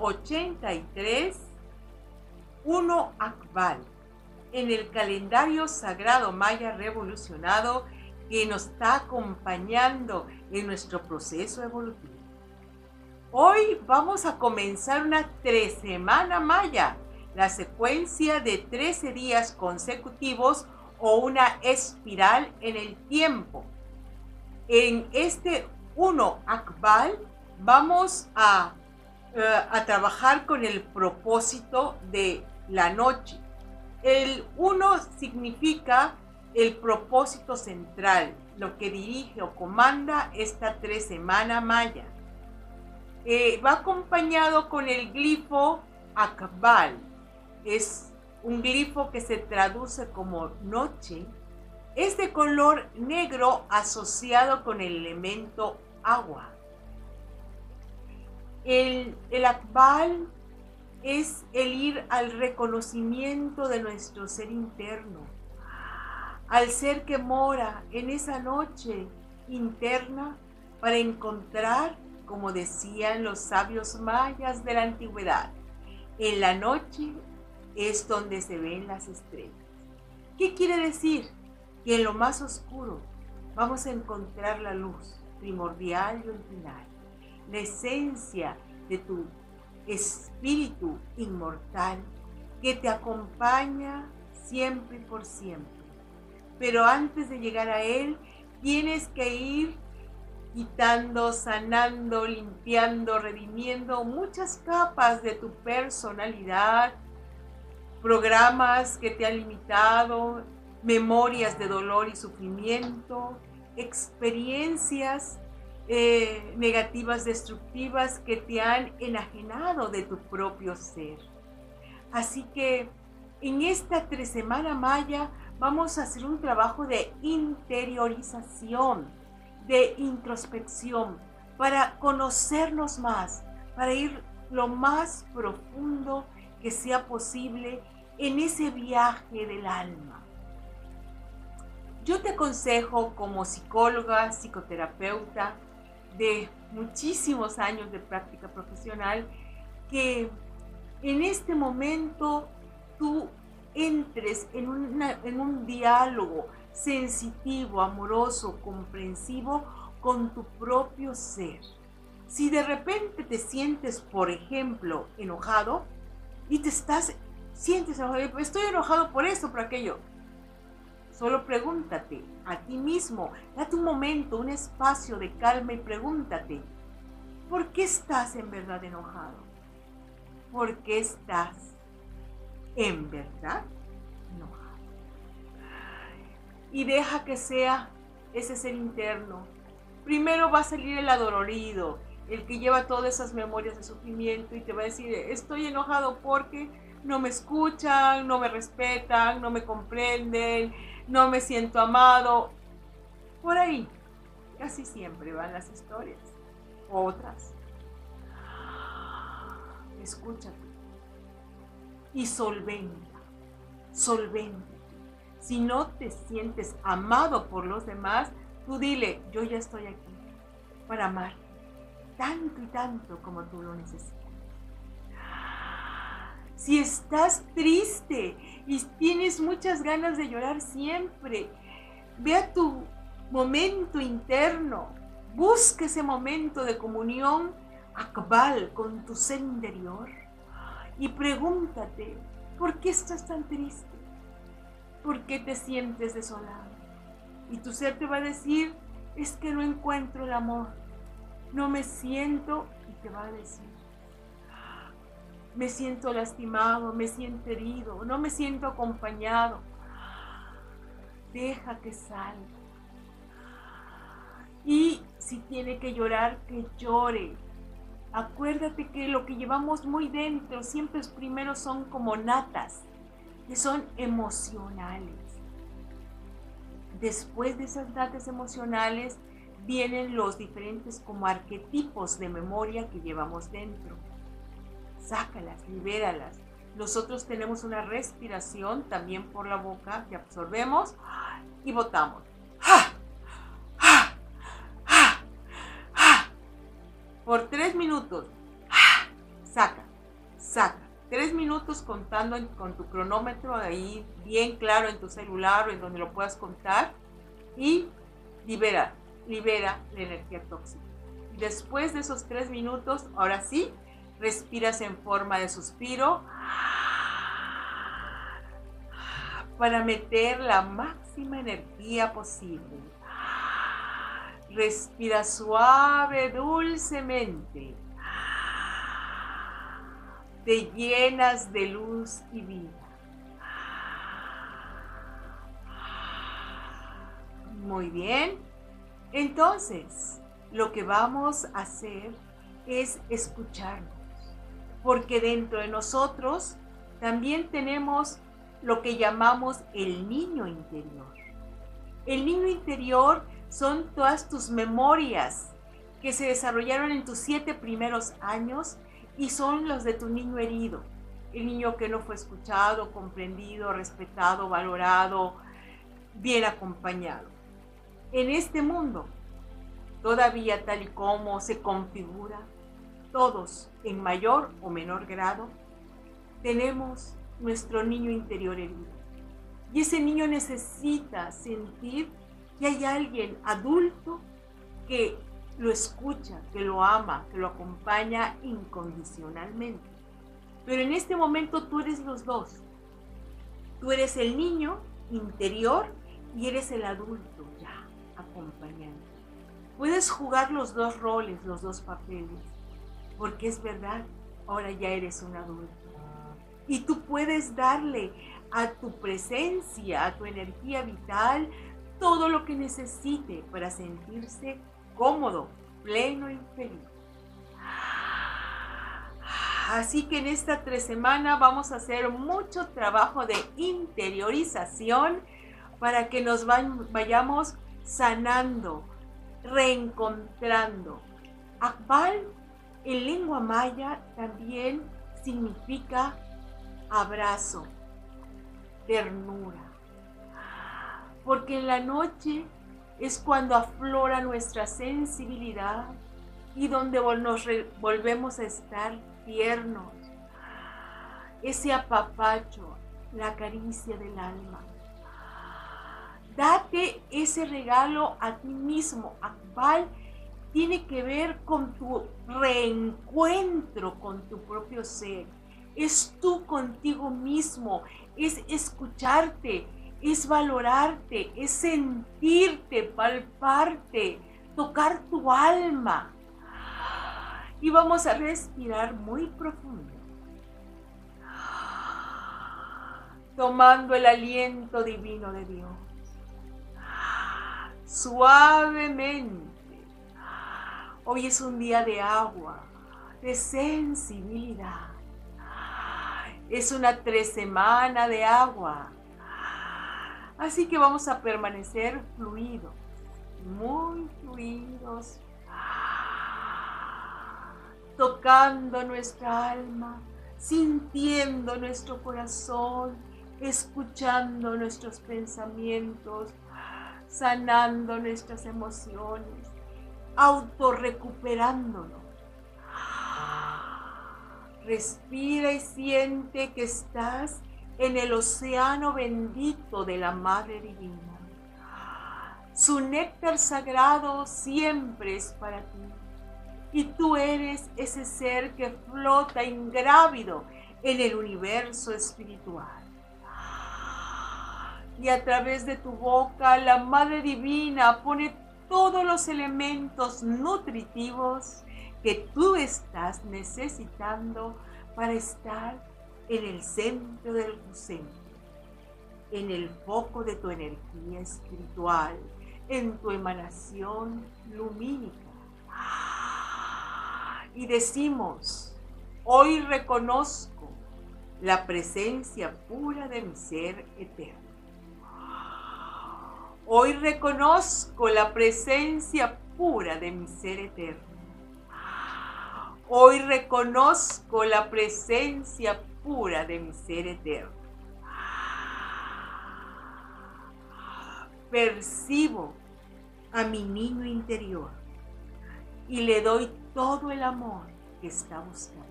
83, 1 Akbal, en el calendario sagrado maya revolucionado que nos está acompañando en nuestro proceso evolutivo. Hoy vamos a comenzar una tres semana maya, la secuencia de 13 días consecutivos o una espiral en el tiempo. En este 1 Akbal vamos a, eh, a trabajar con el propósito de la noche. El 1 significa el propósito central, lo que dirige o comanda esta tres semana maya. Eh, va acompañado con el glifo Akbal. Es un glifo que se traduce como noche. Es de color negro asociado con el elemento agua. El, el Akbal es el ir al reconocimiento de nuestro ser interno, al ser que mora en esa noche interna para encontrar como decían los sabios mayas de la antigüedad, en la noche es donde se ven las estrellas. ¿Qué quiere decir? Que en lo más oscuro vamos a encontrar la luz primordial y original, la esencia de tu espíritu inmortal que te acompaña siempre y por siempre. Pero antes de llegar a él, tienes que ir quitando, sanando, limpiando, redimiendo muchas capas de tu personalidad, programas que te han limitado, memorias de dolor y sufrimiento, experiencias eh, negativas, destructivas que te han enajenado de tu propio ser. Así que en esta tres semana maya vamos a hacer un trabajo de interiorización de introspección, para conocernos más, para ir lo más profundo que sea posible en ese viaje del alma. Yo te aconsejo como psicóloga, psicoterapeuta de muchísimos años de práctica profesional, que en este momento tú entres en, en un diálogo sensitivo, amoroso, comprensivo con tu propio ser. Si de repente te sientes, por ejemplo, enojado y te estás, sientes enojado, estoy enojado por esto, por aquello. Solo pregúntate a ti mismo, date un momento, un espacio de calma y pregúntate, ¿por qué estás en verdad enojado? ¿Por qué estás en verdad enojado? y deja que sea ese ser interno. Primero va a salir el adolorido, el que lleva todas esas memorias de sufrimiento y te va a decir, estoy enojado porque no me escuchan, no me respetan, no me comprenden, no me siento amado. Por ahí, casi siempre van las historias. Otras. Escúchate. Y solventa, solventa si no te sientes amado por los demás, tú dile, yo ya estoy aquí para amar tanto y tanto como tú lo necesitas. Si estás triste y tienes muchas ganas de llorar siempre, ve a tu momento interno, busca ese momento de comunión actual con tu ser interior y pregúntate, ¿por qué estás tan triste? ¿Por qué te sientes desolado? Y tu ser te va a decir, es que no encuentro el amor. No me siento y te va a decir, me siento lastimado, me siento herido, no me siento acompañado. Deja que salga. Y si tiene que llorar, que llore. Acuérdate que lo que llevamos muy dentro siempre primero son como natas que son emocionales. Después de esas datas emocionales vienen los diferentes como arquetipos de memoria que llevamos dentro. Sácalas, libéralas. Nosotros tenemos una respiración también por la boca que absorbemos y botamos. Por tres minutos. Saca. saca. Tres minutos contando con tu cronómetro ahí bien claro en tu celular o en donde lo puedas contar y libera, libera la energía tóxica. Después de esos tres minutos, ahora sí, respiras en forma de suspiro para meter la máxima energía posible. Respira suave, dulcemente. Te llenas de luz y vida. Muy bien. Entonces, lo que vamos a hacer es escucharnos. Porque dentro de nosotros también tenemos lo que llamamos el niño interior. El niño interior son todas tus memorias que se desarrollaron en tus siete primeros años y son los de tu niño herido, el niño que no fue escuchado, comprendido, respetado, valorado, bien acompañado. En este mundo, todavía tal y como se configura, todos en mayor o menor grado, tenemos nuestro niño interior herido. Y ese niño necesita sentir que hay alguien adulto que lo escucha, que lo ama, que lo acompaña incondicionalmente. Pero en este momento tú eres los dos. Tú eres el niño interior y eres el adulto ya acompañante. Puedes jugar los dos roles, los dos papeles, porque es verdad, ahora ya eres un adulto. Y tú puedes darle a tu presencia, a tu energía vital, todo lo que necesite para sentirse cómodo, pleno y feliz. Así que en esta tres semanas vamos a hacer mucho trabajo de interiorización para que nos vayamos sanando, reencontrando. Akbal en lengua maya también significa abrazo, ternura porque en la noche es cuando aflora nuestra sensibilidad y donde nos volvemos a estar tiernos. Ese apapacho, la caricia del alma. Date ese regalo a ti mismo. Akbal tiene que ver con tu reencuentro con tu propio ser. Es tú contigo mismo, es escucharte, es valorarte, es sentirte, palparte, tocar tu alma. Y vamos a respirar muy profundo. Tomando el aliento divino de Dios. Suavemente. Hoy es un día de agua, de sensibilidad. Es una tres semana de agua Así que vamos a permanecer fluidos, muy fluidos, tocando nuestra alma, sintiendo nuestro corazón, escuchando nuestros pensamientos, sanando nuestras emociones, autorrecuperándonos. Respira y siente que estás en el océano bendito de la Madre Divina. Su néctar sagrado siempre es para ti. Y tú eres ese ser que flota ingrávido en el universo espiritual. Y a través de tu boca la Madre Divina pone todos los elementos nutritivos que tú estás necesitando para estar en el centro del centro, en el foco de tu energía espiritual, en tu emanación lumínica. Y decimos, hoy reconozco la presencia pura de mi ser eterno. Hoy reconozco la presencia pura de mi ser eterno. Hoy reconozco la presencia pura de mi ser eterno. Percibo a mi niño interior y le doy todo el amor que está buscando.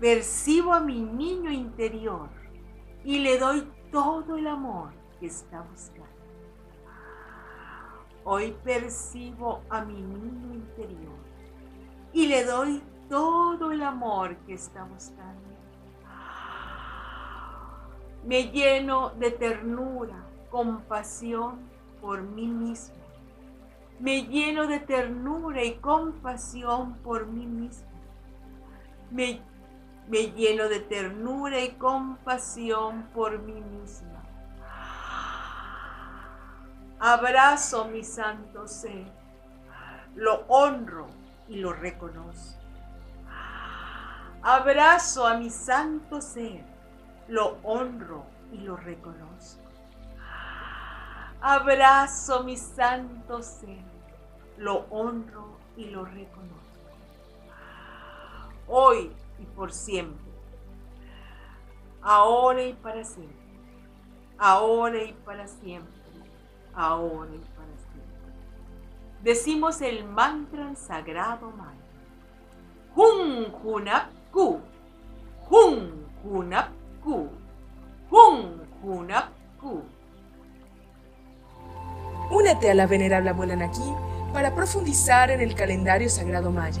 percibo a mi niño interior y le doy todo el amor que está buscando. Hoy percibo a mi niño interior y le doy todo el amor que está buscando. Me lleno de ternura, compasión por mí mismo. Me lleno de ternura y compasión por mí mismo. Me, me lleno de ternura y compasión por mí misma. Abrazo mi santo ser. Lo honro y lo reconozco. Abrazo a mi santo ser. Lo honro y lo reconozco. Abrazo mi santo ser. Lo honro y lo reconozco. Hoy y por siempre. Ahora y para siempre. Ahora y para siempre ahora y para siempre. Decimos el mantra sagrado mantra. Hun Hunap Ku. Hun Hunap Ku. Hun Hunap Ku. Únete a la venerable abuela Naki para profundizar en el calendario sagrado maya